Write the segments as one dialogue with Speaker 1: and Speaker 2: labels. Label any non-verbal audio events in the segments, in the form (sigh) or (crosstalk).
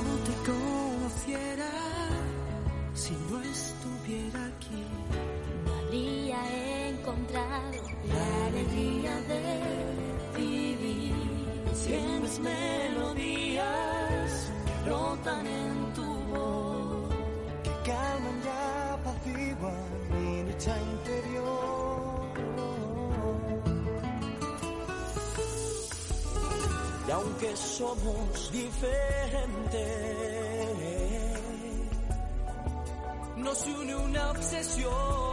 Speaker 1: no te conociera, si no estuviera aquí,
Speaker 2: no habría encontrado
Speaker 1: la alegría de vivir. Sientes melodías que brotan en aunque somos diferentes, nos une una obsesión.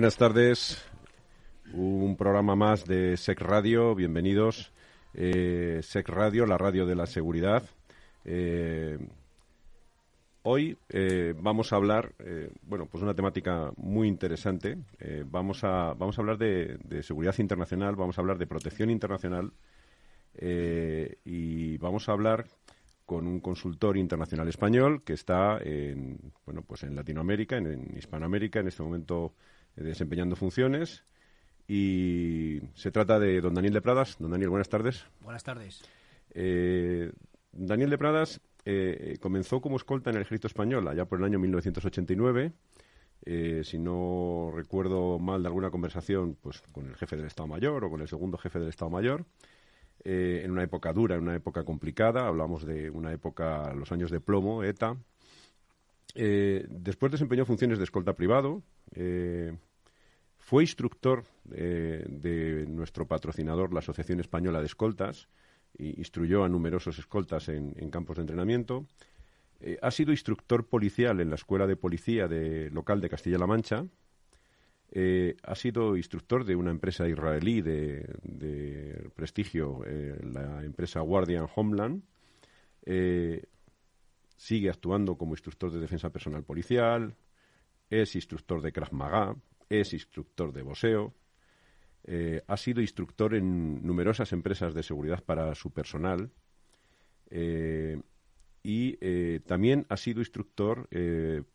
Speaker 3: Buenas tardes, un programa más de SEC Radio, bienvenidos. Eh, SEC Radio, la radio de la seguridad. Eh, hoy eh, vamos a hablar, bueno, pues una temática muy interesante. Vamos, a, vamos a hablar de, seguridad internacional, vamos a hablar de protección internacional y vamos a hablar con un consultor internacional español que está en, bueno, pues en Latinoamérica, en, Hispanoamérica, en este momento desempeñando funciones. Y se trata de don Daniel de Pradas. Don Daniel, buenas tardes.
Speaker 4: Buenas tardes.
Speaker 3: Eh, Daniel de Pradas eh, comenzó como escolta en el ejército español allá por el año 1989. Eh, si no recuerdo mal de alguna conversación pues con el jefe del Estado Mayor o con el segundo jefe del Estado Mayor, eh, en una época dura, en una época complicada, hablamos de una época, los años de plomo, ETA. Eh, después desempeñó funciones de escolta privado, eh, fue instructor eh, de nuestro patrocinador, la Asociación Española de Escoltas, y instruyó a numerosos escoltas en, campos de entrenamiento. Eh, ha sido instructor policial en la Escuela de Policía de, local de Castilla-La Mancha. Ha sido instructor de una empresa israelí de, de prestigio, la empresa Guardian Homeland. Sigue actuando como instructor de defensa personal policial. Es instructor de Krav Maga. Es instructor de boxeo. Eh, ha sido instructor en numerosas empresas de seguridad para su personal. Eh, y eh, también ha sido instructor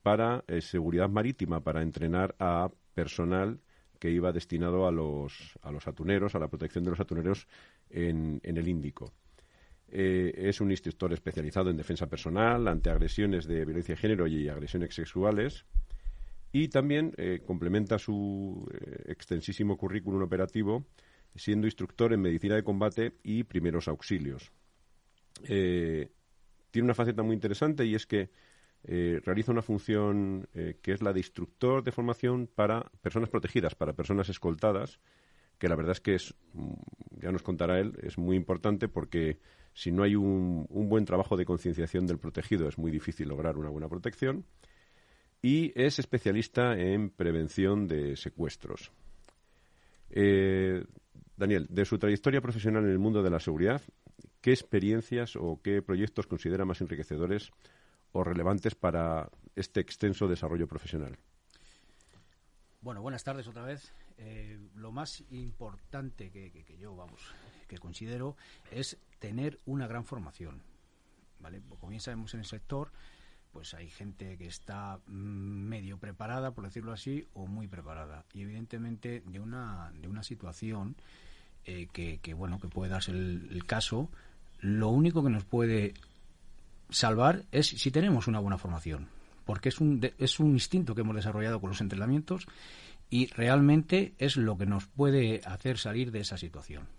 Speaker 3: para seguridad marítima, para entrenar a personal que iba destinado a los, a los atuneros, a la protección de los atuneros en, en el Índico. Es un instructor especializado en defensa personal ante agresiones de violencia de género y agresiones sexuales. Y también eh, complementa su eh, extensísimo currículum operativo siendo instructor en medicina de combate y primeros auxilios. Eh, tiene una faceta muy interesante y es que realiza una función que es la de instructor de formación para personas protegidas, para personas escoltadas, que la verdad es que es, mm, ya nos contará él, es muy importante porque si no hay un, un buen trabajo de concienciación del protegido es muy difícil lograr una buena protección. Y es especialista en prevención de secuestros. Eh, Daniel, de su trayectoria profesional en el mundo de la seguridad, ¿qué experiencias o qué proyectos considera más enriquecedores o relevantes para este extenso desarrollo profesional?
Speaker 4: Bueno, buenas tardes otra vez. Eh, lo más importante que, que, yo, vamos, que considero es tener una gran formación. ¿Vale? Como bien sabemos en el sector, pues hay gente que está mm, medio preparada, por decirlo así, o muy preparada. Y evidentemente de una, de una situación eh, que, bueno, que puede darse el, caso, lo único que nos puede salvar es si tenemos una buena formación, porque es un, es un instinto que hemos desarrollado con los entrenamientos y realmente es lo que nos puede hacer salir de esa situación.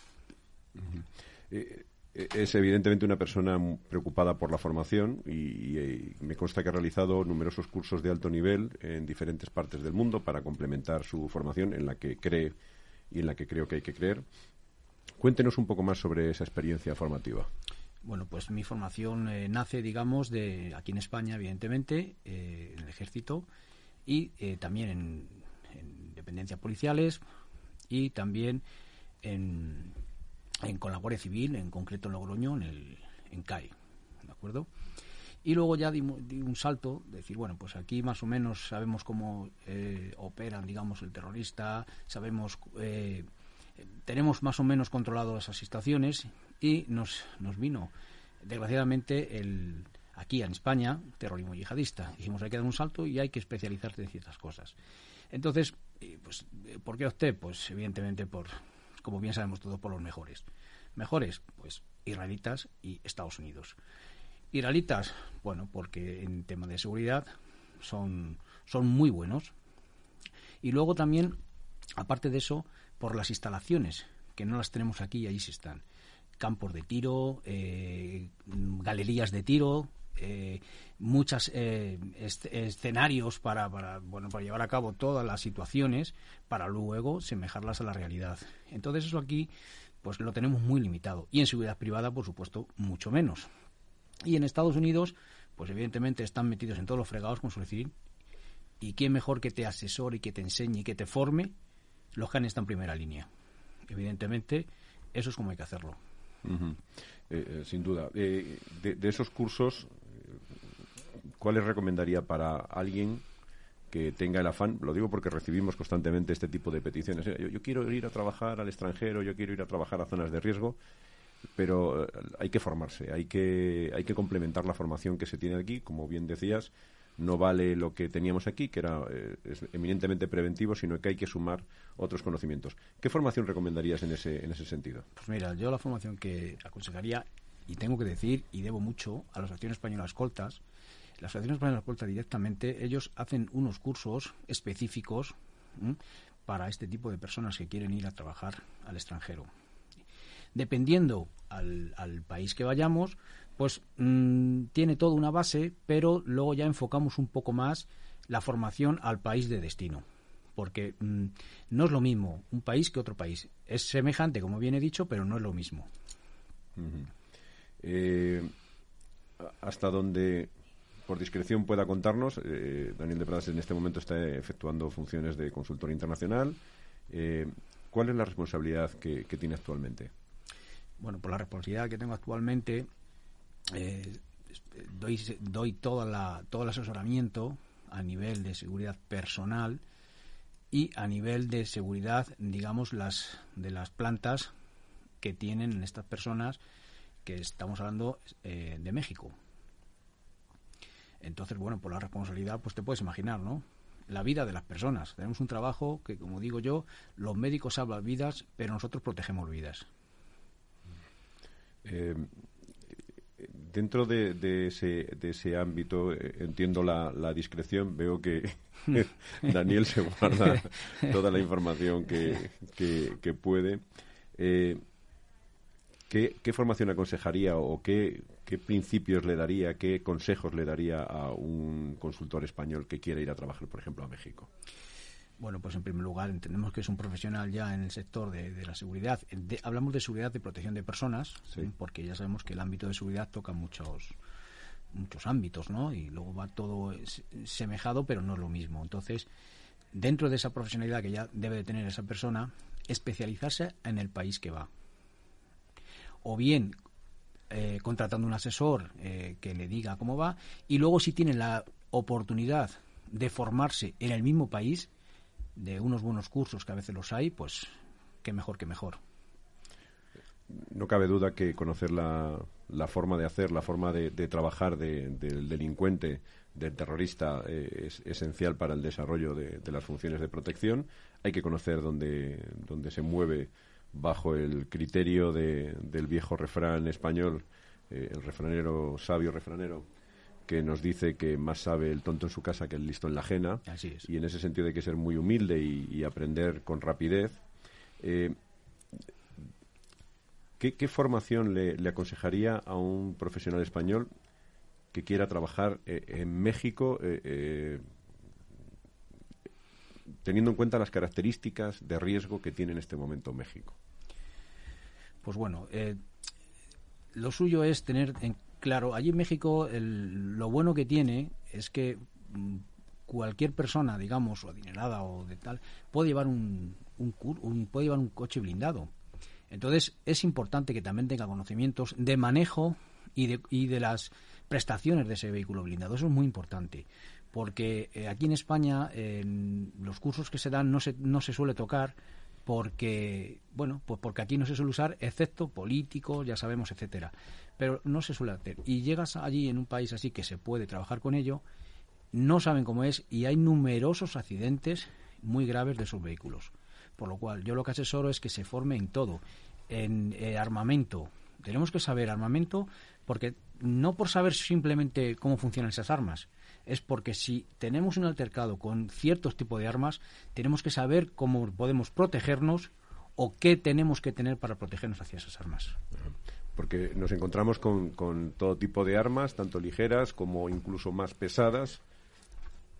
Speaker 3: Es evidentemente una persona preocupada por la formación y, y, me consta que ha realizado numerosos cursos de alto nivel en diferentes partes del mundo para complementar su formación en la que cree y en la que creo que hay que creer. Cuéntenos un poco más sobre esa experiencia formativa.
Speaker 4: Bueno, pues mi formación eh, nace, digamos, de aquí en España, evidentemente, eh, en el ejército y eh, también en, dependencias policiales, y también en, en- con la Guardia Civil, en concreto en Logroño, en, el, en CAI. ¿De acuerdo? Y luego ya dimos- di un salto, decir, bueno, pues aquí más o menos sabemos cómo eh, operan, digamos, el terrorista, sabemos, eh, tenemos más o menos controlado esas situaciones y nos, nos vino, desgraciadamente, el, aquí en España, terrorismo yihadista. Dijimos, hay que dar un salto y hay que especializarse en ciertas cosas. Entonces, eh, pues, ¿por qué opté? Pues evidentemente por, como bien sabemos todos, por los mejores. Mejores, pues israelitas y Estados Unidos. Israelitas, bueno, porque en tema de seguridad son, son muy buenos. Y luego también, aparte de eso, por las instalaciones, que no las tenemos aquí y allí sí están. Campos de tiro, eh, galerías de tiro, eh, muchos escenarios para, para, bueno, para llevar a cabo todas las situaciones para luego semejarlas a la realidad. Entonces eso aquí pues lo tenemos muy limitado. Y en seguridad privada, por supuesto, mucho menos. Y en Estados Unidos, pues evidentemente están metidos en todos los fregados, como suele decir, y quién mejor que te asesore y que te enseñe y que te forme los que han estado en primera línea. Evidentemente, eso es como hay que hacerlo.
Speaker 3: Eh, eh, sin duda. Eh, de, de esos cursos, eh, ¿cuáles recomendaría para alguien que tenga el afán? Lo digo porque recibimos constantemente este tipo de peticiones. Yo, quiero ir a trabajar al extranjero, yo quiero ir a trabajar a zonas de riesgo, pero eh, hay que formarse, hay que, hay que complementar la formación que se tiene aquí. Como bien decías, no vale lo que teníamos aquí, que era eh, eminentemente preventivo, sino que hay que sumar otros conocimientos. ¿Qué formación recomendarías en ese, en ese sentido?
Speaker 4: Pues mira, yo la formación que aconsejaría, y tengo que decir, y debo mucho, a la Asociación Española de Escoltas, la Asociación Española de Escoltas directamente, ellos hacen unos cursos específicos para este tipo de personas que quieren ir a trabajar al extranjero. Dependiendo al, al país que vayamos, pues mm, tiene toda una base, pero luego ya enfocamos un poco más la formación al país de destino. Porque mm, no es lo mismo un país que otro país. Es semejante, como bien he dicho, pero no es lo mismo.
Speaker 3: Eh, hasta donde, por discreción, pueda contarnos, eh, Daniel de Pradas en este momento está efectuando funciones de consultor internacional. Eh, ¿Cuál es la responsabilidad que, tiene actualmente?
Speaker 4: Bueno, por la responsabilidad que tengo actualmente, eh, doy, doy toda la, todo el asesoramiento a nivel de seguridad personal y a nivel de seguridad, digamos, las de las plantas que tienen estas personas que estamos hablando eh, de México. Entonces, bueno, por la responsabilidad, pues te puedes imaginar, ¿no? La vida de las personas. Tenemos un trabajo que, como digo yo, los médicos salvan vidas, pero nosotros protegemos vidas.
Speaker 3: Eh, dentro de, de ese, de ese ámbito, eh, entiendo la, la discreción, veo que (laughs) Daniel se guarda (laughs) toda la información que, que- que puede. Eh, ¿qué, qué formación aconsejaría o qué, qué principios le daría, qué consejos le daría a un consultor español que quiera ir a trabajar, por ejemplo, a México?
Speaker 4: Bueno, pues en primer lugar entendemos que es un profesional ya en el sector de, de la seguridad. De- hablamos de seguridad de protección de personas,
Speaker 3: Sí.
Speaker 4: ¿eh? porque ya sabemos que el ámbito de seguridad toca muchos muchos ámbitos, ¿no? Y luego va todo semejado, pero no es lo mismo. Entonces, dentro de esa profesionalidad que ya debe de tener esa persona, especializarse en el país que va. O bien eh, contratando un asesor eh, que le diga cómo va, y luego si tiene la oportunidad de formarse en el mismo país, de unos buenos cursos que a veces los hay, pues qué mejor que mejor.
Speaker 3: No cabe duda que conocer la, la forma de hacer, la forma de, trabajar de- del delincuente, del terrorista, eh, es esencial para el desarrollo de, de las funciones de protección. Hay que conocer dónde, dónde se mueve bajo el criterio de- del viejo refrán español, eh, el refranero, sabio refranero, que nos dice que más sabe el tonto en su casa que el listo en la ajena.
Speaker 4: Así es.
Speaker 3: Y en ese sentido hay que ser muy humilde y, y aprender con rapidez. Eh, ¿Qué, qué formación le, le aconsejaría a un profesional español que quiera trabajar eh, en México teniendo en cuenta las características de riesgo que tiene en este momento México?
Speaker 4: Pues bueno, eh, lo suyo es tener en claro, allí en México el- lo bueno que tiene es que mm, cualquier persona, digamos, o adinerada o de tal, puede llevar un, puede llevar un coche blindado. Entonces, es importante que también tenga conocimientos de manejo y de, y de las prestaciones de ese vehículo blindado. Eso es muy importante. Porque eh, aquí en España, en los cursos que se dan no se, no se suele tocar porque, bueno, pues porque aquí no se suele usar, excepto políticos, ya sabemos, etcétera. Pero no se suele hacer. Y llegas allí en un país así que se puede trabajar con ello, no saben cómo es y hay numerosos accidentes muy graves de esos vehículos. Por lo cual, yo lo que asesoro es que se forme en todo, en eh, armamento. Tenemos que saber armamento porque no por saber simplemente cómo funcionan esas armas, es porque si tenemos un altercado con ciertos tipos de armas, tenemos que saber cómo podemos protegernos o qué tenemos que tener para protegernos hacia esas armas.
Speaker 3: Porque nos encontramos con, con todo tipo de armas, tanto ligeras como incluso más pesadas.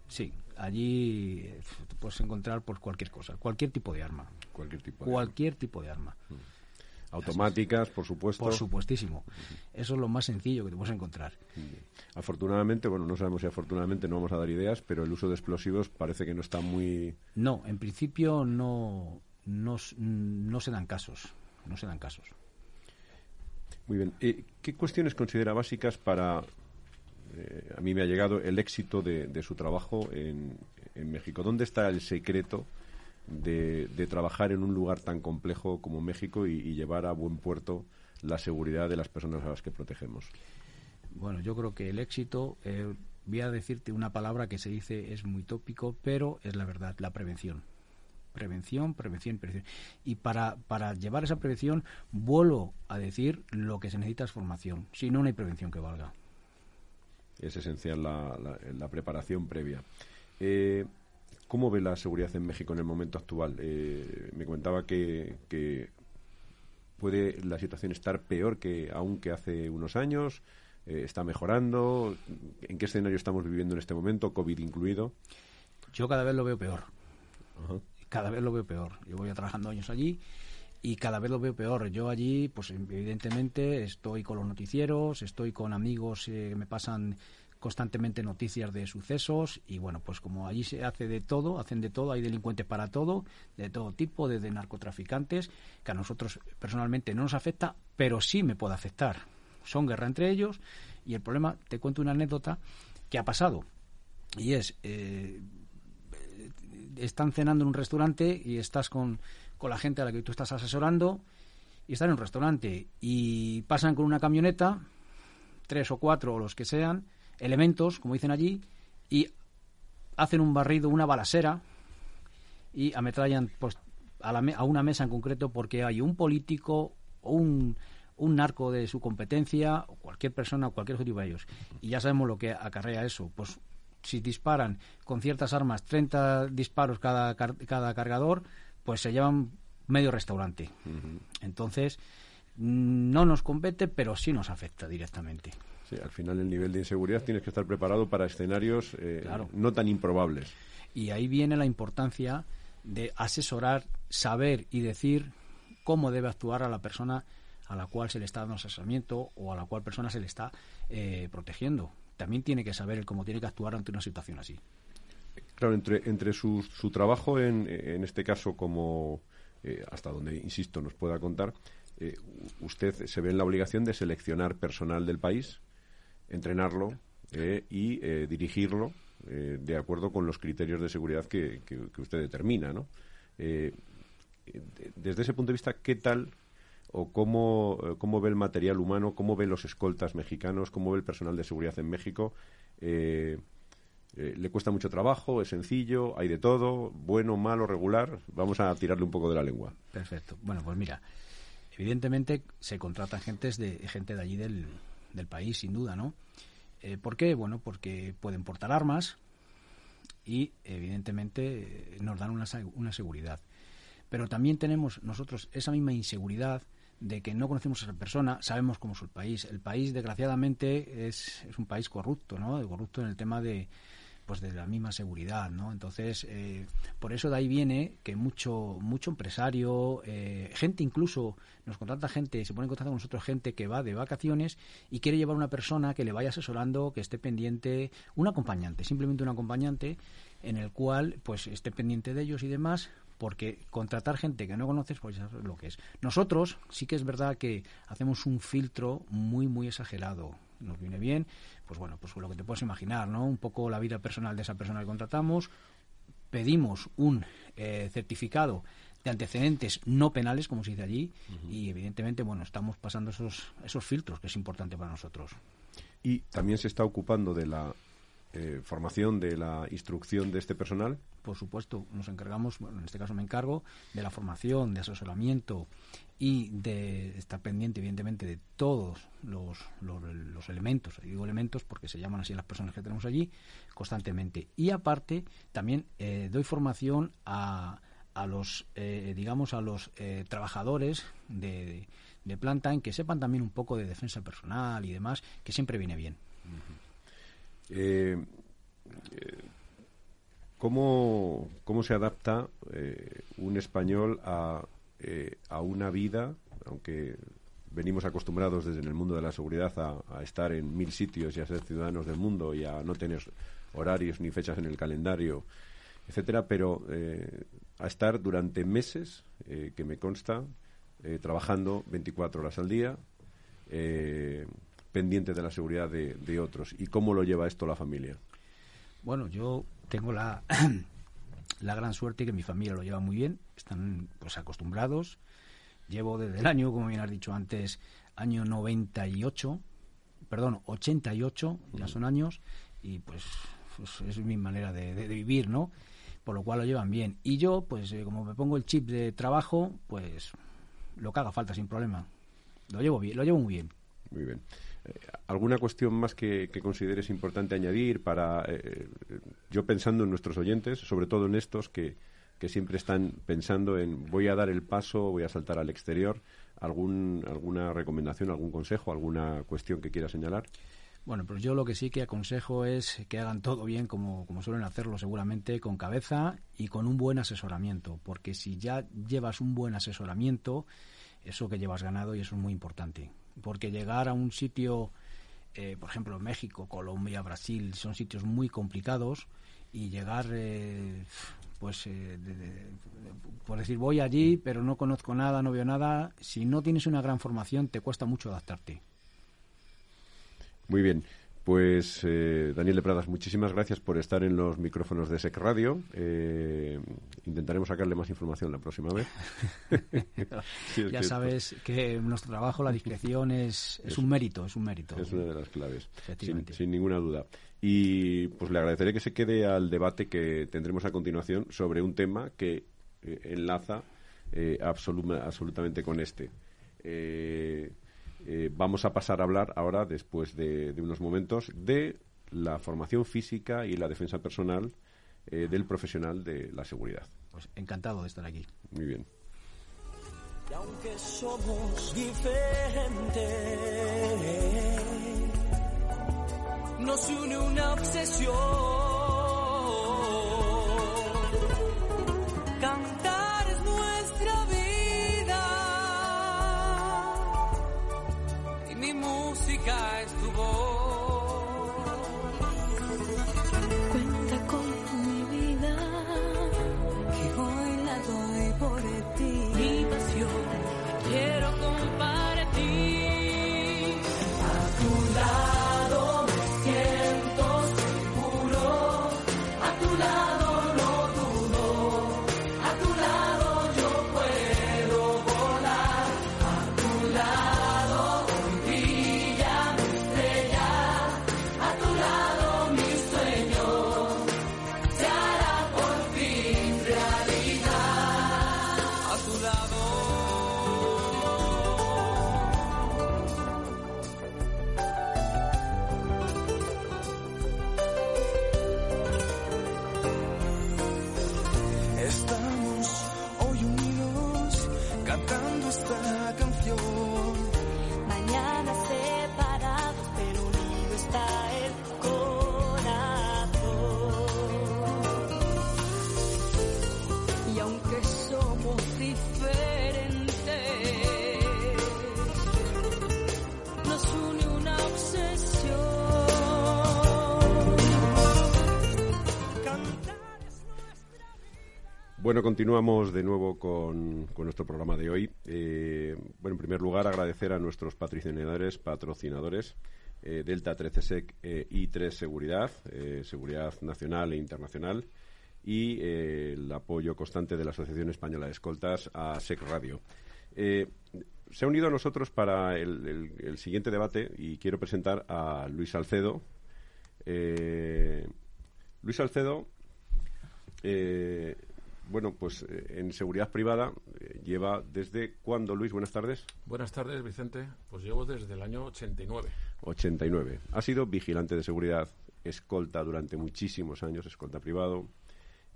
Speaker 4: Sí, allí eh, te puedes encontrar por cualquier cosa, cualquier tipo de arma.
Speaker 3: Cualquier tipo de
Speaker 4: Cualquier tipo de arma.
Speaker 3: arma. Automáticas, por supuesto.
Speaker 4: Por supuestísimo. Eso es lo más sencillo que te puedes encontrar.
Speaker 3: Afortunadamente, bueno, no sabemos si afortunadamente no vamos a dar ideas, pero el uso de explosivos parece que no está muy...
Speaker 4: No, en principio no, no, no se dan casos. No se dan casos.
Speaker 3: Muy bien. Eh, ¿Qué cuestiones considera básicas para... eh, a mí me ha llegado el éxito de, de su trabajo en, en México. ¿Dónde está el secreto de, de trabajar en un lugar tan complejo como México y, y llevar a buen puerto la seguridad de las personas a las que protegemos?
Speaker 4: Bueno, yo creo que el éxito, eh, voy a decirte una palabra que se dice es muy tópico, pero es la verdad, la prevención. Prevención, prevención, prevención. Y para, para llevar esa prevención, vuelvo a decir lo que se necesita es formación. Si no, no hay prevención que valga.
Speaker 3: Es esencial la, la- la preparación previa. Eh, ¿Cómo ve la seguridad en México en el momento actual? Eh, me comentaba que, que puede la situación estar peor que aún que hace unos años. Eh, ¿Está mejorando? ¿En qué escenario estamos viviendo en este momento, COVID incluido?
Speaker 4: Yo cada vez lo veo peor. Cada vez lo veo peor. Yo voy trabajando años allí y cada vez lo veo peor. Yo allí, pues evidentemente, estoy con los noticieros, estoy con amigos eh, que me pasan constantemente noticias de sucesos y bueno, pues como allí se hace de todo, hacen de todo, hay delincuentes para todo, de todo tipo, desde narcotraficantes, que a nosotros personalmente no nos afecta, pero sí me puede afectar. Son guerra entre ellos y el problema, te cuento una anécdota que ha pasado y es, eh, están cenando en un restaurante y estás con, con la gente a la que tú estás asesorando y están en un restaurante y pasan con una camioneta, tres o cuatro o los que sean, elementos, como dicen allí, y hacen un barrido, una balacera y ametrallan pues, a, la a una mesa en concreto porque hay un político o un, un narco de su competencia o cualquier persona o cualquier objetivo de ellos. Y ya sabemos lo que acarrea eso. Pues si disparan con ciertas armas 30 disparos cada, cada cargador, pues se llevan medio restaurante. Entonces, mm, no nos compete, pero sí nos afecta directamente.
Speaker 3: Sí, al final el nivel de inseguridad tienes que estar preparado para escenarios eh,
Speaker 4: Claro.
Speaker 3: no tan improbables.
Speaker 4: Y ahí viene la importancia de asesorar, saber y decir cómo debe actuar a la persona a la cual se le está dando asesoramiento o a la cual persona se le está eh, protegiendo. También tiene que saber cómo tiene que actuar ante una situación así.
Speaker 3: Claro, entre, entre su, su trabajo, en, en este caso, como eh, hasta donde, insisto, nos pueda contar, eh, usted se ve en la obligación de seleccionar personal del país, entrenarlo eh, y eh, dirigirlo eh, de acuerdo con los criterios de seguridad que, usted determina, ¿no? Eh, de- desde ese punto de vista, ¿qué tal o cómo, cómo ve el material humano, cómo ve los escoltas mexicanos, cómo ve el personal de seguridad en México? Eh, ¿Le cuesta mucho trabajo? ¿Es sencillo? ¿Hay de todo? ¿Bueno, malo, regular? Vamos a tirarle un poco de la lengua.
Speaker 4: Perfecto. Bueno, pues mira, evidentemente se contratan gentes de, gente de allí del, del país, sin duda, ¿no? Eh, ¿Por qué? Bueno, porque pueden portar armas y, evidentemente, eh, nos dan una, una seguridad. Pero también tenemos nosotros esa misma inseguridad de que no conocemos a esa persona, sabemos cómo es el país. El país, desgraciadamente, es, es un país corrupto, ¿no? Corrupto en el tema de pues de la misma seguridad, ¿no? Entonces, eh, por eso de ahí viene que mucho mucho empresario, eh, gente incluso, nos contrata gente, se pone en contacto con nosotros gente que va de vacaciones y quiere llevar una persona que le vaya asesorando, que esté pendiente, un acompañante, simplemente un acompañante en el cual pues esté pendiente de ellos y demás porque contratar gente que no conoces, pues ya sabes lo que es. Nosotros sí que es verdad que hacemos un filtro muy, muy exagerado. Nos viene bien, pues bueno, pues lo que te puedes imaginar, ¿no? Un poco la vida personal de esa persona que contratamos, pedimos un eh, certificado de antecedentes no penales, como se dice allí, y evidentemente, bueno, estamos pasando esos, esos filtros, que es importante para nosotros.
Speaker 3: Y también se está ocupando de la eh, formación, de la instrucción de este personal.
Speaker 4: Por supuesto, nos encargamos, bueno, en este caso me encargo, de la formación, de asesoramiento y de estar pendiente, evidentemente, de todos los, los, los elementos, digo elementos porque se llaman así las personas que tenemos allí, constantemente. Y aparte, también eh, doy formación a, a los, eh, digamos, a los eh, trabajadores de, de planta en que sepan también un poco de defensa personal y demás, que siempre viene bien.
Speaker 3: Eh, ¿cómo, ¿Cómo se adapta un español a, eh, a una vida, aunque venimos acostumbrados desde el mundo de la seguridad a, estar en mil sitios y a ser ciudadanos del mundo y a no tener horarios ni fechas en el calendario, etcétera, pero eh, a estar durante meses, eh, que me consta, trabajando 24 horas al día, pendiente de la seguridad de, de otros. ¿Y cómo lo lleva esto la familia?
Speaker 4: Bueno, yo tengo la, (clears throat) la gran suerte que mi familia lo lleva muy bien, están pues acostumbrados. Llevo desde el año, como bien has dicho antes, año 98, perdón, 88, ya son años, y pues, pues es mi manera de, de- de vivir, ¿no? Por lo cual lo llevan bien. Y yo, pues eh, como me pongo el chip de trabajo, pues lo que haga falta sin problema. Lo llevo bien, lo llevo muy bien.
Speaker 3: Muy bien. ¿Alguna cuestión más que, que consideres importante añadir para, eh, eh, yo pensando en nuestros oyentes, sobre todo en estos que, que siempre están pensando en voy a dar el paso, voy a saltar al exterior, algún, alguna recomendación, algún consejo, alguna cuestión que quiera señalar?
Speaker 4: Bueno, pues yo lo que sí que aconsejo es que hagan todo bien como, como suelen hacerlo seguramente, con cabeza y con un buen asesoramiento, porque si ya llevas un buen asesoramiento, eso que llevas ganado y eso es muy importante, porque llegar a un sitio, eh, por ejemplo, México, Colombia, Brasil, son sitios muy complicados y llegar, eh, pues, eh, de- por decir, voy allí, pero no conozco nada, no veo nada, si no tienes una gran formación, te cuesta mucho adaptarte.
Speaker 3: Muy bien. Pues eh, Daniel de Pradas, muchísimas gracias por estar en los micrófonos de SEC Radio. Eh, intentaremos sacarle más información la próxima vez. (laughs) Sí,
Speaker 4: ya
Speaker 3: que
Speaker 4: sabes que nuestro trabajo, la discreción es, es un mérito, es un mérito.
Speaker 3: Es una de las claves, sin, ninguna duda. Y pues le agradeceré que se quede al debate que tendremos a continuación sobre un tema que eh, enlaza eh, absolutamente con este. Eh, eh, vamos a pasar a hablar ahora, después de, de unos momentos, de la formación física y la defensa personal eh, del profesional de la seguridad.
Speaker 4: Pues encantado de estar aquí.
Speaker 3: Muy bien.
Speaker 1: Y aunque somos diferentes, nos une una obsesión.
Speaker 3: Bueno, continuamos de nuevo con, nuestro programa de hoy. Eh, bueno, en primer lugar, agradecer a nuestros patrocinadores, patrocinadores eh, Delta 13 Sec eh, y 3 Seguridad, eh, Seguridad Nacional e Internacional, y el apoyo constante de la Asociación Española de Escoltas a SEC Radio. Se ha unido a nosotros para el, siguiente debate y quiero presentar a Luis Salcedo. Eh, Luis Salcedo, eh, bueno, pues eh, en seguridad privada eh, lleva desde cuándo, Luis, buenas tardes.
Speaker 5: Buenas tardes, Vicente. Pues llevo desde el año 89.
Speaker 3: 89. Ha sido vigilante de seguridad, escolta durante muchísimos años, escolta privado.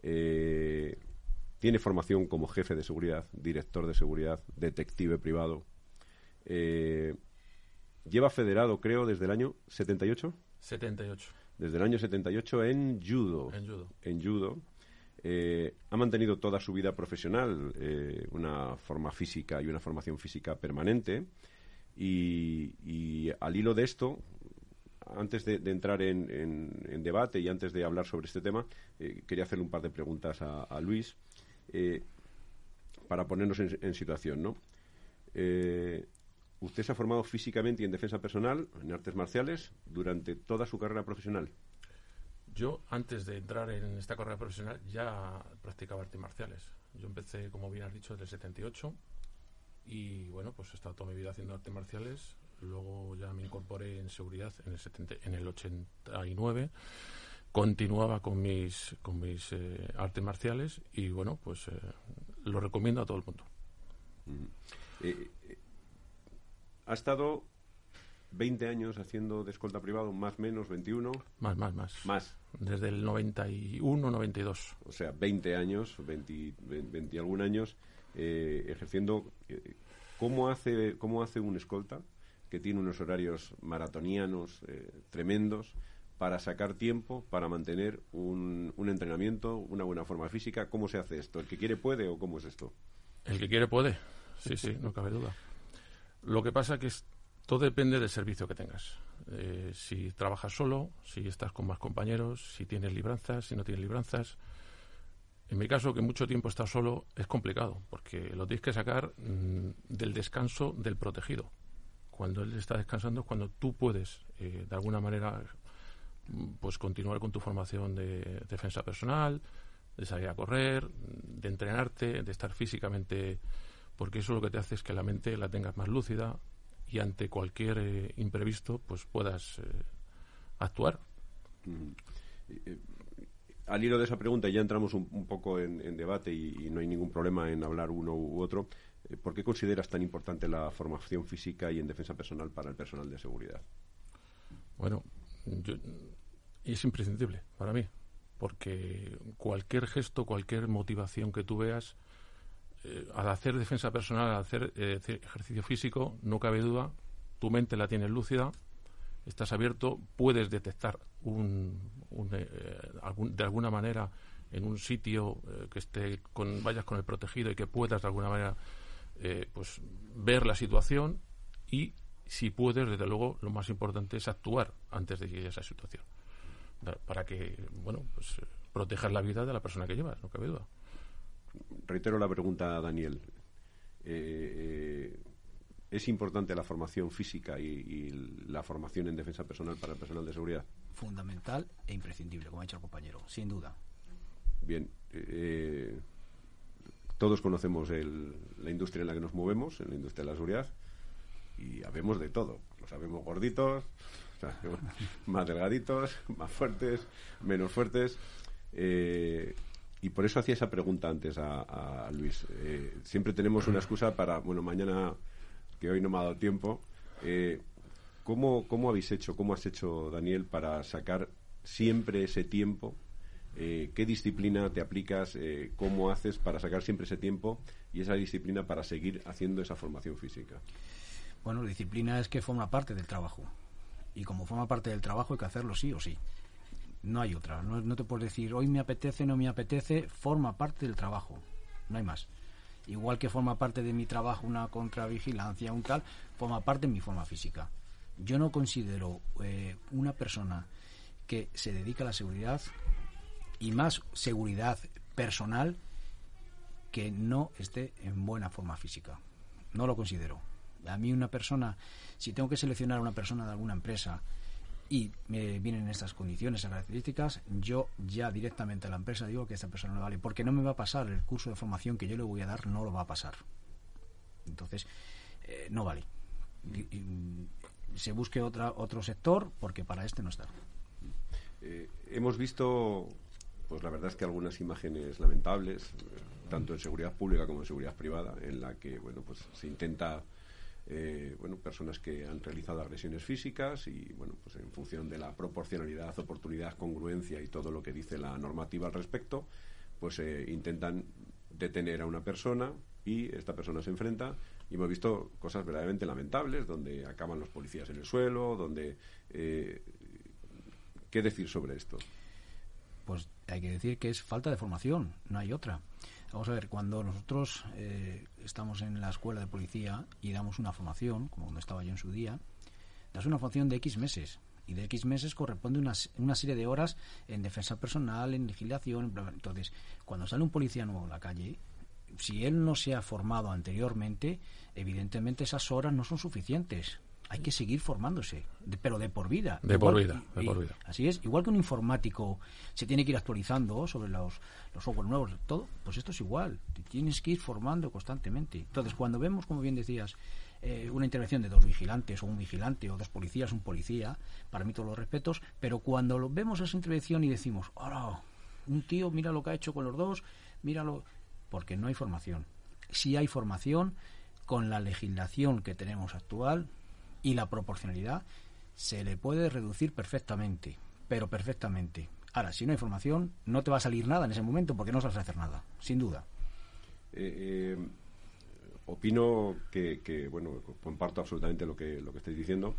Speaker 3: Eh, tiene formación como jefe de seguridad, director de seguridad, detective privado. Eh, lleva federado, creo, desde el año 78.
Speaker 5: 78
Speaker 3: Desde el año 78 en judo.
Speaker 5: en judo.
Speaker 3: en judo. Eh, ha mantenido toda su vida profesional eh, una forma física y una formación física permanente. Y, al hilo de esto, antes de, entrar en, en- en debate y antes de hablar sobre este tema, eh, quería hacerle un par de preguntas a, Luis para ponernos en, en situación, ¿no? Usted se ha formado físicamente y en defensa personal, en artes marciales, durante toda su carrera profesional.
Speaker 5: Yo, antes de entrar en esta carrera profesional, ya practicaba artes marciales. Yo empecé, como bien has dicho, desde el 78 y, bueno, pues he estado toda mi vida haciendo artes marciales. Luego ya me incorporé en seguridad en el, 70 en el 89. Continuaba con mis, con mis eh, artes marciales y, bueno, pues eh, lo recomiendo a todo el mundo.
Speaker 3: Eh, eh, ha estado 20 años haciendo de escolta privado, más menos 21,
Speaker 5: Más, más, más.
Speaker 3: más.
Speaker 5: Desde el 91, 92.
Speaker 3: O sea, 20 años, 20, 20 y algún años, eh, ejerciendo. eh, ¿cómo, hace, ¿Cómo hace un escolta que tiene unos horarios maratonianos eh, tremendos para sacar tiempo, para mantener un, un entrenamiento, una buena forma física? ¿Cómo se hace esto? ¿El que quiere puede o cómo es esto?
Speaker 5: El que quiere puede. Sí, sí, no cabe duda. Lo que pasa que es, todo depende del servicio que tengas. Eh, si trabajas solo, si estás con más compañeros, si tienes libranzas, si no tienes libranzas. En mi caso, que mucho tiempo estás solo, es complicado, porque lo tienes que sacar mm, del descanso del protegido. Cuando él está descansando es cuando tú puedes, eh, de alguna manera, pues continuar con tu formación de defensa personal, de salir a correr, de entrenarte, de estar físicamente, porque eso lo que te hace es que la mente la tengas más lúcida y ante cualquier eh, imprevisto pues puedas eh, actuar.
Speaker 3: Al hilo de esa pregunta, ya entramos un, un poco en, en debate y, y no hay ningún problema en hablar uno u otro. eh, ¿Por qué consideras tan importante la formación física y en defensa personal para el personal de seguridad?
Speaker 5: Bueno, yo- es imprescindible para mí, porque cualquier gesto, cualquier motivación que tú veas, eh, al hacer defensa personal, al hacer eh, ejercicio físico, no cabe duda, tu mente la tienes lúcida, estás abierto, puedes detectar un, un, eh, algún- de alguna manera en un sitio que esté con, vayas con el protegido y que puedas de alguna manera pues ver la situación y si puedes, desde luego, lo más importante es actuar antes de llegar a esa situación. Para que, bueno, pues protejas la vida de la persona que llevas, no cabe duda.
Speaker 3: Reitero la pregunta a Daniel. Eh, eh, ¿Es importante la formación física y, y la formación en defensa personal para el personal de seguridad?
Speaker 4: Fundamental e imprescindible, como ha dicho el compañero, sin duda.
Speaker 3: Bien, eh, todos conocemos el- la industria en la que nos movemos, en la industria de la seguridad, y habemos de todo. Lo sabemos gorditos, (laughs) más delgaditos, más fuertes, menos fuertes. eh, y por eso hacía esa pregunta antes a, Luis. Eh, siempre tenemos una excusa para, bueno, mañana, que hoy no me ha dado tiempo. eh, ¿cómo, ¿Cómo habéis hecho, cómo has hecho, Daniel, para sacar siempre ese tiempo eh, qué disciplina te aplicas, cómo haces para sacar siempre ese tiempo y esa disciplina para seguir haciendo esa formación física.
Speaker 4: Bueno, disciplina es que forma parte del trabajo. Y como forma parte del trabajo hay que hacerlo sí o sí. No hay otra. No, te puedes decir, hoy me apetece, no me apetece. Forma parte del trabajo. No hay más. Igual que forma parte de mi trabajo una contravigilancia, un tal, forma parte de mi forma física. Yo no considero eh, una persona que se dedica a la seguridad y más seguridad personal que no esté en buena forma física. No lo considero. A mí una persona, si tengo que seleccionar a una persona de alguna empresa y me vienen estas condiciones, esas características, yo ya directamente a la empresa digo que esta persona no vale, porque no me va a pasar el curso de formación que yo le voy a dar, no lo va a pasar. Entonces, eh, no vale. Se busque otra, otro sector porque para este no está.
Speaker 3: Eh, hemos visto, pues la verdad es que algunas imágenes lamentables, eh, tanto en seguridad pública como en seguridad privada, en la que, bueno, pues se intenta, eh, bueno, personas que han realizado agresiones físicas y, bueno, pues en función de la proporcionalidad, oportunidad, congruencia y todo lo que dice la normativa al respecto, pues eh, intentan detener a una persona y esta persona se enfrenta y hemos visto cosas verdaderamente lamentables donde acaban los policías en el suelo, donde eh, ¿Qué decir sobre esto?
Speaker 4: pues hay que decir que es falta de formación, no hay otra. Vamos a ver, cuando nosotros eh, estamos en la escuela de policía y damos una formación, como cuando estaba yo en su día, das una formación de X meses. Y de X meses corresponde una, una serie de horas en defensa personal, en legislación. Entonces, cuando sale un policía nuevo a la calle, si él no se ha formado anteriormente, evidentemente esas horas no son suficientes. Hay que seguir formándose, de- pero de por vida.
Speaker 5: De por vida, de por vida.
Speaker 4: Así es, igual que un informático se tiene que ir actualizando sobre los, los software nuevos, todo, pues esto es igual, te tienes que ir formando constantemente. Entonces, cuando vemos, como bien decías, eh, una intervención de dos vigilantes o un vigilante o dos policías, un policía, para mí todos los respetos, pero cuando lo vemos esa intervención y decimos, ahora, un tío, mira lo que ha hecho con los dos, míralo, porque no hay formación. Si hay formación, con la legislación que tenemos actual y la proporcionalidad, se le puede reducir perfectamente, pero perfectamente. Ahora, si no hay formación, no te va a salir nada en ese momento porque no sabes hacer nada, sin duda.
Speaker 3: Eh, eh, opino que, bueno, comparto absolutamente lo que, lo que estáis diciendo,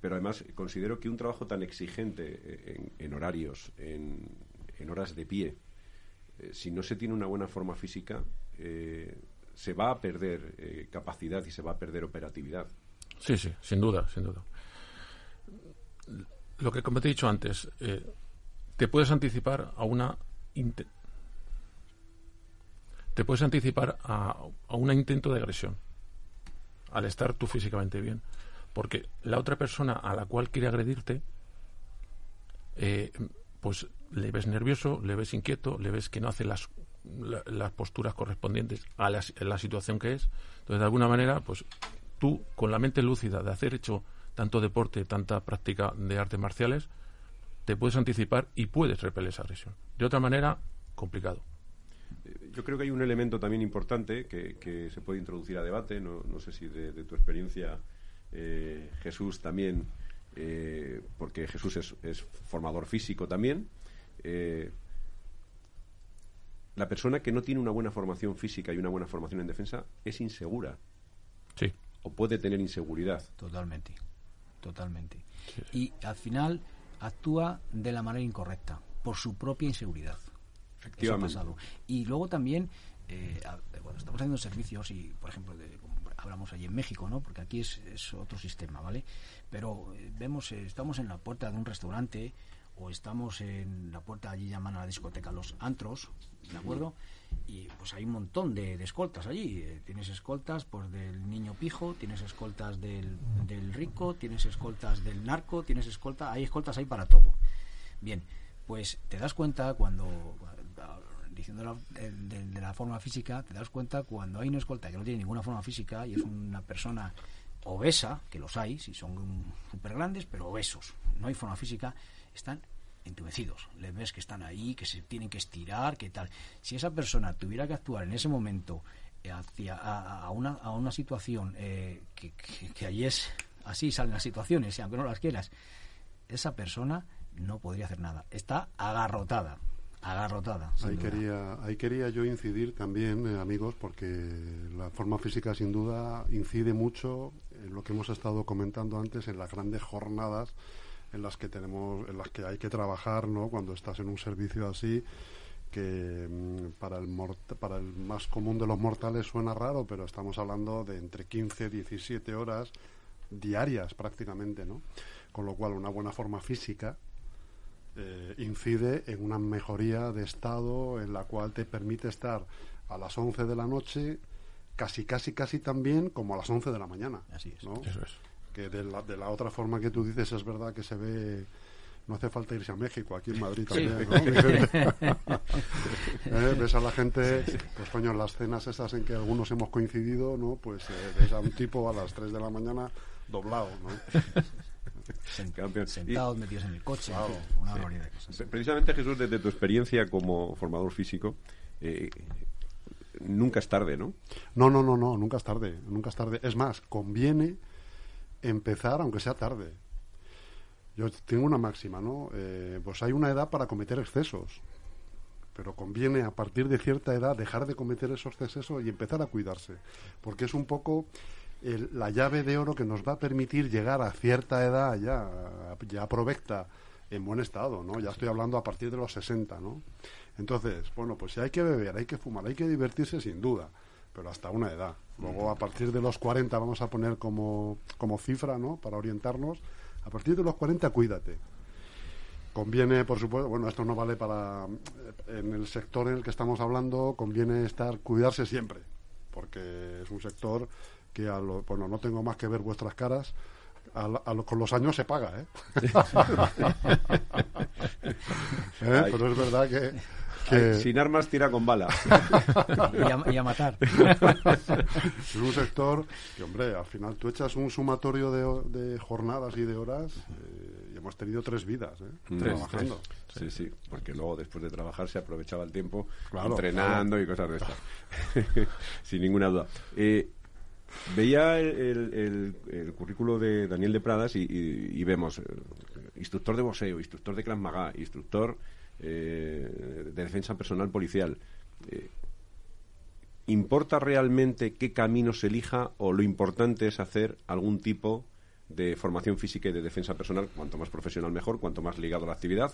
Speaker 3: pero además considero que un trabajo tan exigente eh, en, horarios, en, horas de pie, si no se tiene una buena forma física, se va a perder capacidad y se va a perder operatividad.
Speaker 5: Sí, sí, sin duda, sin duda. Lo que, como te he dicho antes, eh, te puedes anticipar a una te puedes anticipar a, a un intento de agresión al estar tú físicamente bien, porque la otra persona a la cual quiere agredirte, eh, pues le ves nervioso, le ves inquieto, le ves que no hace las, la- las posturas correspondientes a la, la situación que es. Entonces, de alguna manera, pues tú, con la mente lúcida de hacer hecho tanto deporte, tanta práctica de artes marciales, te puedes anticipar y puedes repeler esa agresión. De otra manera, complicado.
Speaker 3: Eh, Yo creo que hay un elemento también importante que, que se puede introducir a debate. No, no sé si de, de tu experiencia, eh, Jesús, también, eh, porque Jesús es, es formador físico también. eh, la persona que no tiene una buena formación física y una buena formación en defensa es insegura
Speaker 5: Sí,
Speaker 3: o puede tener inseguridad.
Speaker 4: Totalmente, totalmente. Y al final actúa de la manera incorrecta, por su propia inseguridad. Eso ha
Speaker 3: Efectivamente.
Speaker 4: pasado. Y luego también, eh, cuando estamos haciendo servicios, y por ejemplo, de, hablamos allí en México, ¿no? porque aquí es, es otro sistema, ¿vale? Pero eh, vemos, eh, estamos en la puerta de un restaurante o estamos en la puerta, allí llaman a la discoteca los antros, ¿de acuerdo? Y pues hay un montón de, de escoltas allí. Eh, tienes escoltas pues del niño pijo, tienes escoltas del, del rico, tienes escoltas del narco, tienes escolta, hay escoltas ahí para todo. Bien, pues te das cuenta cuando, diciendo la- de, la forma física, te das cuenta cuando hay una escolta que no tiene ninguna forma física y es una persona obesa, que los hay, si son súper grandes, pero obesos, no hay forma física, están entumecidos. Les ves que están ahí, que se tienen que estirar, que tal. Si esa persona tuviera que actuar en ese momento eh, hacia a, a una, a una situación eh, que, que, que ahí es así salen las situaciones, y aunque no las quieras, esa persona no podría hacer nada. Está agarrotada, agarrotada.
Speaker 6: Ahí
Speaker 4: duda.
Speaker 6: quería, ahí quería yo incidir también, eh, amigos, porque la forma física sin duda incide mucho en lo que hemos estado comentando antes, en las grandes jornadas en las que tenemos, en las que hay que trabajar, ¿no? Cuando estás en un servicio así, que mm, para el mort- para el más común de los mortales suena raro, pero estamos hablando de entre 15 y 17 horas diarias prácticamente, ¿no? Con lo cual una buena forma física eh, incide en una mejoría de estado en la cual te permite estar a las 11 de la noche, casi, casi, casi tan bien como a las 11 de la mañana.
Speaker 4: Así es.
Speaker 6: ¿no?
Speaker 5: Eso es.
Speaker 6: Que de la, de la otra forma que tú dices es verdad que se ve... No hace falta irse a México, aquí en Madrid también, ¿no? (laughs) Eh, Ves a la gente, pues coño, las cenas esas en que algunos hemos coincidido, ¿no? Pues eh, ves a un tipo a las 3 de la mañana doblado, ¿no?
Speaker 4: Sentados, metidos en el coche,
Speaker 6: Claro,
Speaker 4: una barbaridad de cosas.
Speaker 3: Pre- Precisamente, Jesús, desde tu experiencia como formador físico, eh, nunca es tarde, ¿no?
Speaker 6: No, no, no, no, nunca es tarde, nunca es tarde. Es más, conviene empezar aunque sea tarde. Yo tengo una máxima, ¿no? Eh, pues hay una edad para cometer excesos, pero conviene a partir de cierta edad dejar de cometer esos excesos y empezar a cuidarse, porque es un poco el- la llave de oro que nos va a permitir llegar a cierta edad ya, ya provecta, en buen estado, ¿no? Ya estoy hablando a partir de los 60, ¿no? Entonces, bueno, pues si hay que beber, hay que fumar, hay que divertirse sin duda, pero hasta una edad. Luego, a partir de los 40, vamos a poner como, como cifra, ¿no? Para orientarnos, a partir de los 40, cuídate. Conviene, por supuesto, bueno, esto no vale para en el sector en el que estamos hablando, conviene estar cuidarse siempre, porque es un sector que a lo- bueno, no tengo más que ver vuestras caras, a a lo- con los años se paga, ¿eh? (laughs) (laughs) ¿Eh? Pero es verdad que, que
Speaker 3: sin armas tira con bala.
Speaker 4: Y a, y a matar. (laughs)
Speaker 6: es un sector que, hombre, al final tú echas un sumatorio de, jornadas y de horas eh, y hemos tenido tres vidas, ¿eh?
Speaker 3: Tres,
Speaker 6: Trabajando.
Speaker 3: Sí, sí, porque luego después de trabajar se aprovechaba el tiempo
Speaker 6: Claro,
Speaker 3: entrenando y cosas de estas. (laughs) Sin ninguna duda. Eh, veía el, el- el- el currículo de Daniel de Pradas y, y- y vemos eh, instructor de boxeo, instructor de Krav Maga, instructor eh, de defensa personal policial. Eh, ¿Importa realmente qué camino se elija o lo importante es hacer algún tipo de formación física y de defensa personal, cuanto más profesional mejor, cuanto más ligado a la actividad?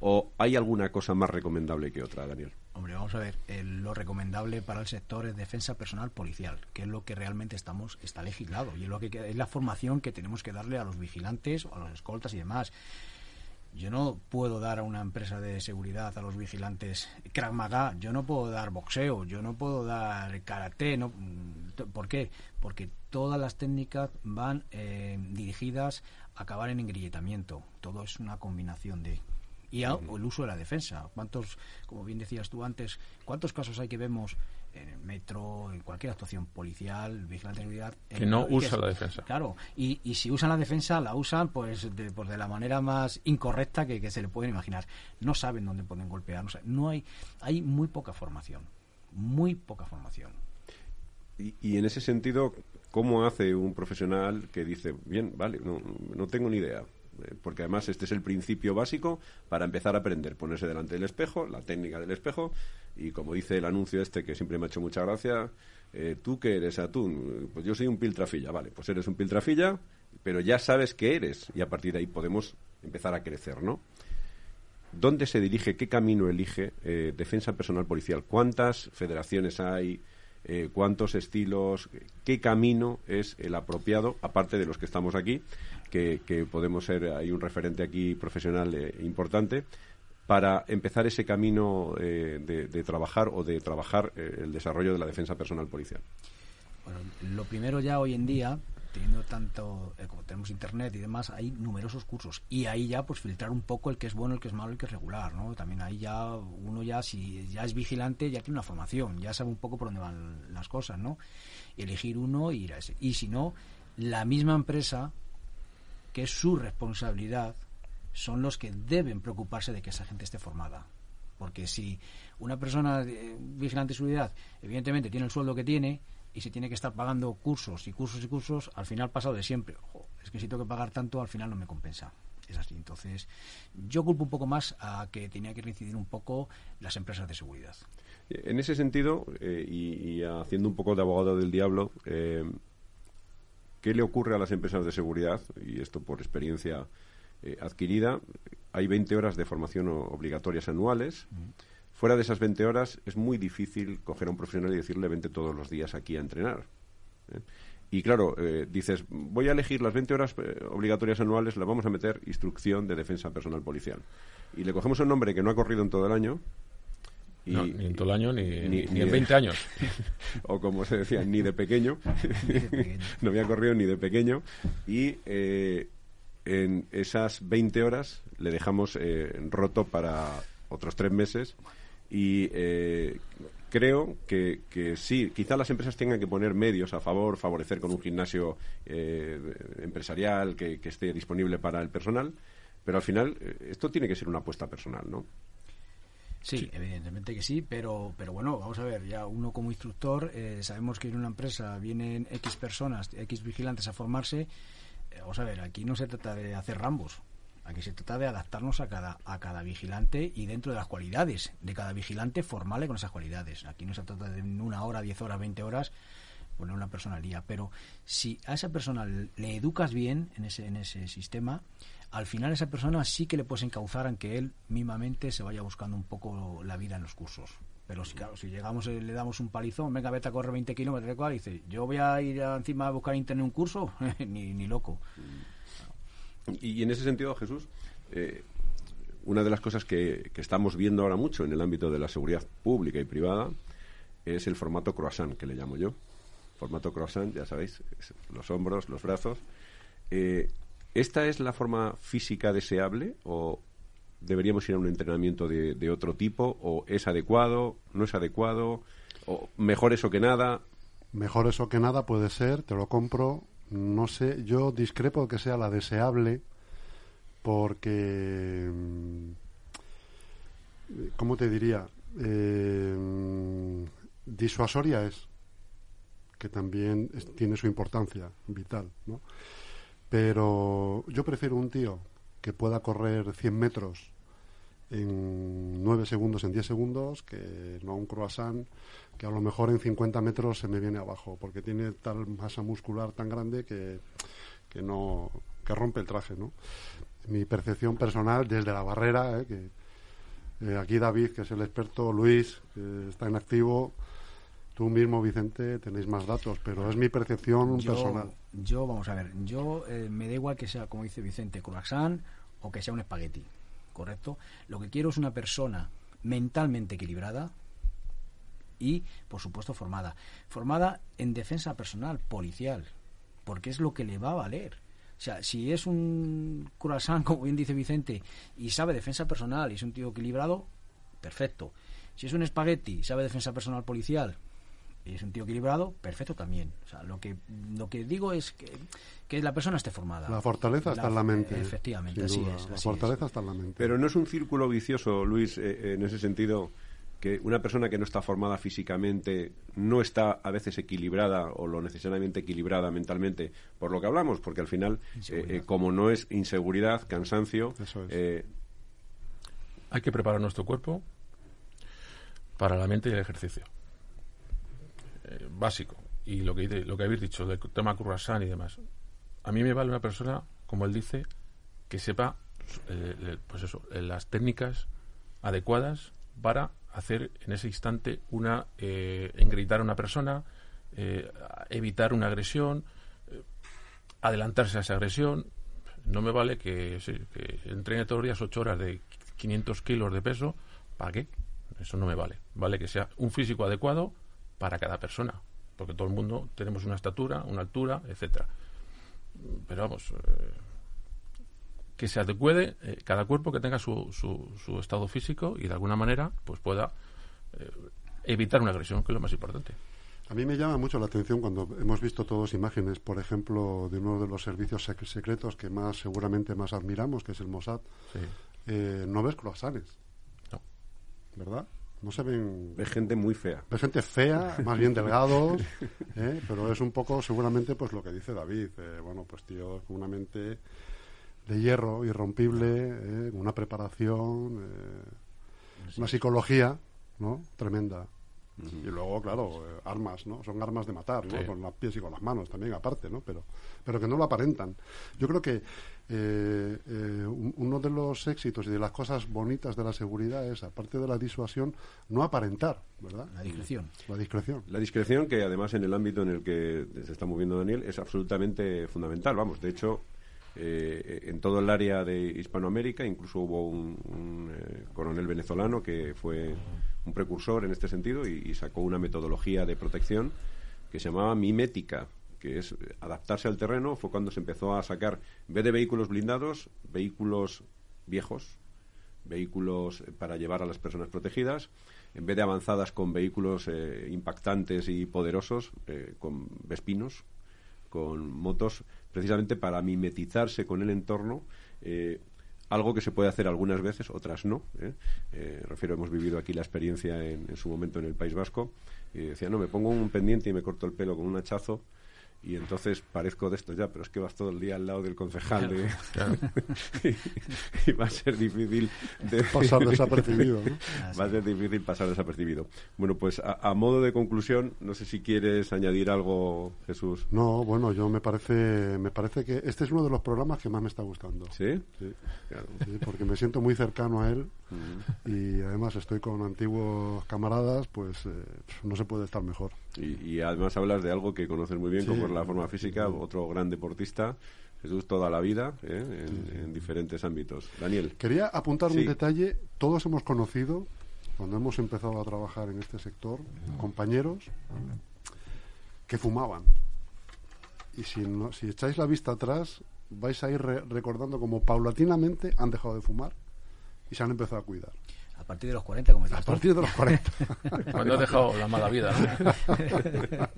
Speaker 3: ¿O hay alguna cosa más recomendable que otra, Daniel?
Speaker 4: Hombre, vamos a ver, eh, lo recomendable para el sector es defensa personal policial, que es lo que realmente estamos está legislado y es lo que es la formación que tenemos que darle a los vigilantes, a los escoltas y demás. Yo no puedo dar a una empresa de seguridad a los vigilantes Krav Maga, yo no puedo dar boxeo, yo no puedo dar karate, no, ¿por qué? Porque todas las técnicas van eh, dirigidas a acabar en engrillamiento. Todo es una combinación de y el uso de la defensa. ¿Cuántos, como bien decías tú antes, cuántos casos hay que vemos en el metro, en cualquier actuación policial, vigilante de seguridad?
Speaker 5: Que no usa
Speaker 4: es-
Speaker 5: la defensa.
Speaker 4: Claro, y, y si usan la defensa, la usan pues de, pues de la manera más incorrecta que, que se le pueden imaginar. No saben dónde pueden golpear, no, no hay, hay muy poca formación, muy poca formación.
Speaker 3: Y, y en ese sentido, ¿cómo hace un profesional que dice, bien, vale, no, no tengo ni idea? Eh, Porque además este es el principio básico para empezar a aprender, ponerse delante del espejo, la técnica del espejo, y como dice el anuncio este que siempre me ha hecho mucha gracia, eh, ¿tú qué eres, atún? Pues yo soy un piltrafilla, vale, pues eres un piltrafilla, pero ya sabes qué eres, y a partir de ahí podemos empezar a crecer, ¿no? ¿Dónde se dirige, qué camino elige eh, Defensa Personal Policial? ¿Cuántas federaciones hay? Eh, ¿Cuántos estilos? ¿Qué camino es el apropiado, aparte de los que estamos aquí, que, que podemos ser, hay un referente aquí profesional eh, importante, para empezar ese camino eh, de, de trabajar o de trabajar eh, el desarrollo de la defensa personal policial?
Speaker 4: Bueno, lo primero ya hoy en día, teniendo tanto, eh, como tenemos internet y demás, hay numerosos cursos. Y ahí ya, pues filtrar un poco el que es bueno, el que es malo, el que es regular, ¿no? También ahí ya, uno ya, si ya es vigilante, ya tiene una formación, ya sabe un poco por dónde van las cosas, ¿no? Elegir uno y ir a ese. Y si no, la misma empresa, que es su responsabilidad, son los que deben preocuparse de que esa gente esté formada. Porque si una persona eh, vigilante de seguridad, evidentemente tiene el sueldo que tiene y se tiene que estar pagando cursos y cursos y cursos, al final pasado de siempre. Ojo, es que si tengo que pagar tanto, al final no me compensa. Es así. Entonces, yo culpo un poco más a que tenía que reincidir un poco las empresas de seguridad.
Speaker 3: En ese sentido, eh, y, y haciendo un poco de abogado del diablo, eh, ¿qué le ocurre a las empresas de seguridad? Y esto por experiencia eh, adquirida. Hay 20 horas de formación obligatorias anuales. Fuera de esas 20 horas es muy difícil coger a un profesional y decirle vente todos los días aquí a entrenar. ¿eh? Y claro, eh, dices, voy a elegir las 20 horas eh, obligatorias anuales, las vamos a meter instrucción de defensa personal policial. Y le cogemos un nombre que no ha corrido en todo el año Y,
Speaker 5: No, ni en todo el año, ni,
Speaker 3: ni-
Speaker 5: ni,
Speaker 3: ni
Speaker 5: en
Speaker 3: de-
Speaker 5: 20 años. (laughs)
Speaker 3: o como se decía, ni de pequeño.
Speaker 4: pequeño. (laughs)
Speaker 3: no había corrido ni de pequeño. Y eh, en esas 20 horas le dejamos eh, roto para otros tres meses. Y eh, creo que, que sí, quizá las empresas tengan que poner medios a favor, favorecer con un gimnasio eh, empresarial que, que esté disponible para el personal. Pero al final, eh, esto tiene que ser una apuesta personal, ¿no?
Speaker 4: Sí, evidentemente que sí, pero, pero bueno, vamos a ver, ya uno como instructor, eh, sabemos que en una empresa vienen X personas, X vigilantes a formarse, eh, vamos a ver, aquí no se trata de hacer rambos, aquí se trata de adaptarnos a cada, a cada vigilante y dentro de las cualidades de cada vigilante formarle con esas cualidades. Aquí no se trata de una hora, diez horas, veinte horas poner una persona al día, pero si a esa persona le educas bien en ese, en ese sistema, al final esa persona sí que le puedes encauzar en que él mismamente se vaya buscando un poco la vida en los cursos. Pero si, claro, si llegamos y le damos un palizón, venga, vete a correr 20 kilómetros. Y dice, yo voy a ir encima a buscar internet un curso, (laughs) ni, ni loco.
Speaker 3: Y, en ese sentido, Jesús, eh, una de las cosas que, que estamos viendo ahora mucho en el ámbito de la seguridad pública y privada es el formato croissant, que le llamo yo. Formato croissant, ya sabéis, los hombros, los brazos. Eh, ¿Esta es la forma física deseable o deberíamos ir a un entrenamiento de, de otro tipo? ¿O es adecuado? ¿No es adecuado? ¿O mejor eso que nada?
Speaker 6: Mejor eso que nada puede ser, te lo compro. No sé, yo discrepo que sea la deseable porque, mm, ¿cómo te diría? Eh, mm, disuasoria es, que también tiene su importancia vital, ¿no? Pero yo prefiero un tío que pueda correr 100 metros en 9 segundos, en 10 segundos, que no un croissant que a lo mejor en 50 metros se me viene abajo, porque tiene tal masa muscular tan grande que, que no que rompe el traje, ¿no? Mi percepción personal desde la barrera, ¿eh? que eh, aquí David, que es el experto, Luis, que está en activo, tú mismo, Vicente, tenéis más datos, pero es mi percepción
Speaker 4: Yo,
Speaker 6: personal.
Speaker 4: yo, vamos a ver, yo eh, me da igual que sea, como dice Vicente, croissant o que sea un espagueti, ¿correcto? Lo que quiero es una persona mentalmente equilibrada y, por supuesto, formada. Formada en defensa personal, policial, porque es lo que le va a valer. O sea, si es un croissant, (laughs) como bien dice Vicente, y sabe defensa personal y es un tío equilibrado, perfecto. Si es un espagueti sabe defensa personal policial y es un tío equilibrado, perfecto también. O sea, lo que, lo que digo es que, que la persona esté formada.
Speaker 6: La fortaleza está en la mente.
Speaker 4: Efectivamente, así
Speaker 6: duda.
Speaker 4: es.
Speaker 6: La
Speaker 4: así
Speaker 6: fortaleza
Speaker 4: es.
Speaker 6: está en la mente.
Speaker 3: Pero no es un círculo vicioso, Luis, eh, en ese sentido, que una persona que no está formada físicamente no está a veces equilibrada o lo necesariamente equilibrada mentalmente, por lo que hablamos, porque al final, eh, eh, como no es inseguridad, cansancio,
Speaker 6: Eso es.
Speaker 3: eh,
Speaker 5: Hay que preparar nuestro cuerpo para la mente y el ejercicio. Básico. Y lo que, lo que habéis dicho del tema croissant y demás. A mí me vale una persona, como él dice, que sepa eh, eh, pues eso, eh, las técnicas adecuadas para hacer en ese instante una eh, engritar a una persona, evitar una agresión, adelantarse a esa agresión. No me vale que, sí, que entrene todos los días ocho horas de 500 kilos de peso. ¿Para qué? Eso no me vale. Vale que sea un físico adecuado para cada persona. Porque todo el mundo tenemos una estatura, una altura, etcétera. Pero vamos, eh, que se adecue eh, cada cuerpo que tenga su, su, su estado físico y de alguna manera pues pueda eh, evitar una agresión, que es lo más importante.
Speaker 6: A mí me llama mucho la atención cuando hemos visto todos imágenes, por ejemplo, de uno de los servicios sec- secretos que más seguramente más admiramos, que es el Mossad.
Speaker 5: Sí.
Speaker 6: Eh, no ves croissants,
Speaker 5: No.
Speaker 6: ¿verdad? No se ven...
Speaker 3: es gente muy fea.
Speaker 6: Ves gente fea, más bien delgados, (laughs) ¿eh? pero es un poco seguramente pues lo que dice David. eh, bueno, pues tío, con una mente de hierro, irrompible, ¿eh? una preparación, eh, una psicología, ¿no? Tremenda. Y luego, claro, eh, armas, ¿no? Son armas de matar, ¿no?
Speaker 5: Sí.
Speaker 6: Con los pies y con las manos también, aparte, ¿no? Pero, pero que no lo aparentan. Yo creo que eh, eh, un- uno de los éxitos y de las cosas bonitas de la seguridad es, aparte de la disuasión, no aparentar, ¿verdad?
Speaker 4: La discreción.
Speaker 6: La discreción.
Speaker 3: La discreción, que además en el ámbito en el que se está moviendo Daniel, es absolutamente fundamental. Vamos, de hecho, eh, en todo el área de Hispanoamérica, incluso hubo un, un, eh, coronel venezolano que fue un precursor en este sentido y, sacó una metodología de protección que se llamaba mimética, que es adaptarse al terreno. Fue cuando se empezó a sacar, en vez de vehículos blindados, vehículos viejos, vehículos eh, para llevar a las personas protegidas, en vez de avanzadas con vehículos eh, impactantes y poderosos, eh, con vespinos, con motos, precisamente para mimetizarse con el entorno. Algo que se puede hacer algunas veces, otras no. ¿eh? Eh, refiero, hemos vivido aquí la experiencia en, en su momento en el País Vasco. Y decía, no, me pongo un pendiente y me corto el pelo con un hachazo y entonces parezco de estos ya, pero es que vas todo el día al lado del concejal de- y, (laughs) y va a ser difícil de (laughs)
Speaker 6: Pasar desapercibido, ¿no? (laughs)
Speaker 3: Va a ser difícil pasar desapercibido. Bueno, pues a, a modo de conclusión, no sé si quieres añadir algo, Jesús.
Speaker 6: No, bueno, yo me parece, me parece que este es uno de los programas que más me está gustando.
Speaker 3: ¿Sí?
Speaker 6: Sí,
Speaker 3: Claro.
Speaker 6: sí, porque me siento muy cercano a él y además estoy con antiguos camaradas, pues eh, no se puede estar mejor.
Speaker 3: Y, y además hablas de algo que conoces muy bien,
Speaker 6: Sí.
Speaker 3: como es la forma física, otro gran deportista, Jesús, toda la vida, ¿eh? en, en diferentes ámbitos. Daniel.
Speaker 6: Quería apuntar
Speaker 3: Sí.
Speaker 6: un detalle. Todos hemos conocido, cuando hemos empezado a trabajar en este sector, compañeros que fumaban. Y si, no- si echáis la vista atrás, vais a ir re- recordando como paulatinamente han dejado de fumar y se han empezado a cuidar.
Speaker 4: A partir de los 40, como
Speaker 6: A
Speaker 4: decías tú.
Speaker 6: partir de los 40. (laughs)
Speaker 5: Cuando has dejado la mala vida, ¿no? (laughs)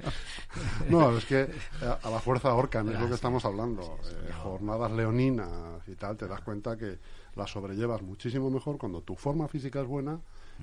Speaker 6: No, es que a, a la fuerza ahorcan, es lo que estamos hablando. Eh, jornadas leoninas y tal, te das cuenta que las sobrellevas muchísimo mejor cuando tu forma física es buena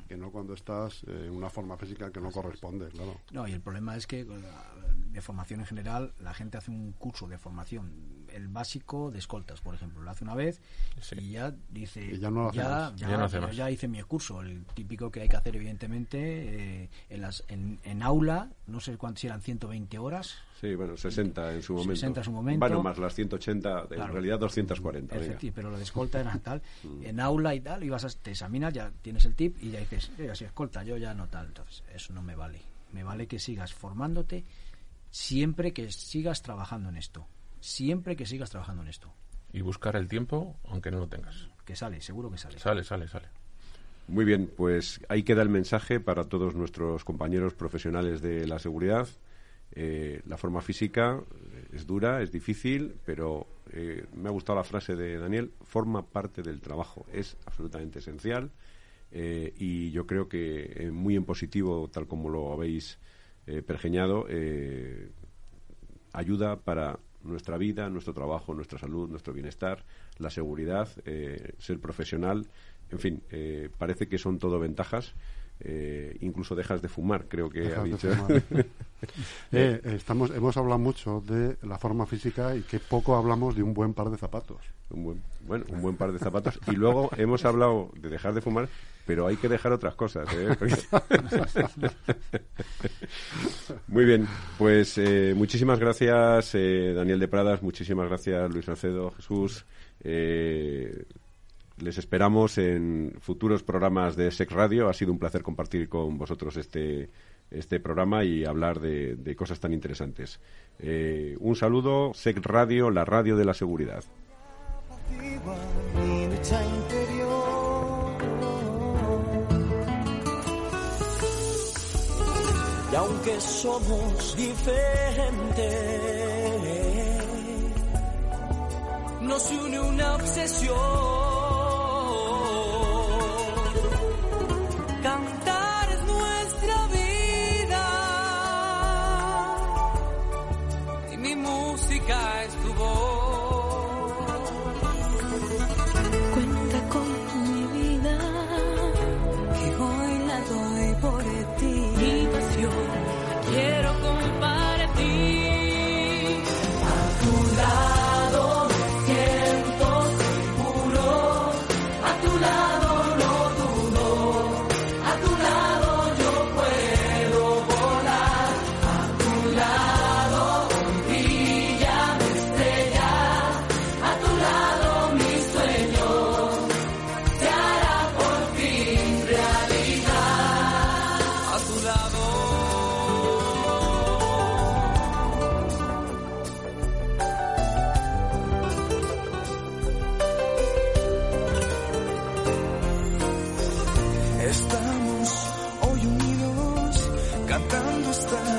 Speaker 6: que no cuando estás eh, en una forma física que no corresponde, claro.
Speaker 4: No, y el problema es que de formación en general, la gente hace un curso de formación, el básico de escoltas, por ejemplo, lo hace una vez
Speaker 5: Sí.
Speaker 4: y ya dice,
Speaker 6: Y ya no lo hace más.
Speaker 4: ya,
Speaker 5: Ya no hace más.
Speaker 4: ya hice mi curso, el típico que hay que hacer evidentemente eh, en, las, en, en aula, no sé cuántos eran 120 horas,
Speaker 3: Sí, bueno, 60 en su momento.
Speaker 4: 60 en su momento.
Speaker 3: Bueno, más las 180, en
Speaker 4: Claro.
Speaker 3: realidad 240. venga.
Speaker 4: Efectivo, pero lo de escolta era tal.
Speaker 3: Mm.
Speaker 4: En aula y tal, ibas a, te examinas, ya tienes el tip y ya dices, yo ya soy escolta, yo ya no tal. Entonces, eso no me vale. Me vale que sigas formándote siempre que sigas trabajando en esto. Siempre que sigas trabajando en esto.
Speaker 5: Y buscar el tiempo, aunque no lo tengas.
Speaker 4: Que sale, seguro que sale.
Speaker 5: Sale, sale, sale.
Speaker 3: Muy bien, pues ahí queda el mensaje para todos nuestros compañeros profesionales de la seguridad. Eh, la forma física eh, es dura, es difícil, pero eh, me ha gustado la frase de Daniel, forma parte del trabajo, es absolutamente esencial eh, y yo creo que muy en positivo, tal como lo habéis pergeñado, ayuda para nuestra vida, nuestro trabajo, nuestra salud, nuestro bienestar, la seguridad, ser profesional, en fin, parece que son todo ventajas. Eh, incluso dejas de fumar, creo que ha
Speaker 6: Dejas
Speaker 3: dicho. (laughs)
Speaker 6: Eh, eh, estamos, hemos hablado mucho de la forma física y que poco hablamos de un buen par de zapatos.
Speaker 3: Un buen, bueno, un buen par de zapatos. Y luego hemos hablado de dejar de fumar, pero hay que dejar otras cosas. ¿eh? (laughs) Muy bien, pues eh, muchísimas gracias Daniel de Pradas, muchísimas gracias Luis Alcedo, Jesús. Eh, les esperamos en futuros programas de Sex Radio. Ha sido un placer compartir con vosotros este, este programa y hablar de, cosas tan interesantes. Eh, un saludo, Sex Radio, la radio de la seguridad.
Speaker 1: Y aunque somos diferentes, nos une una obsesión. understand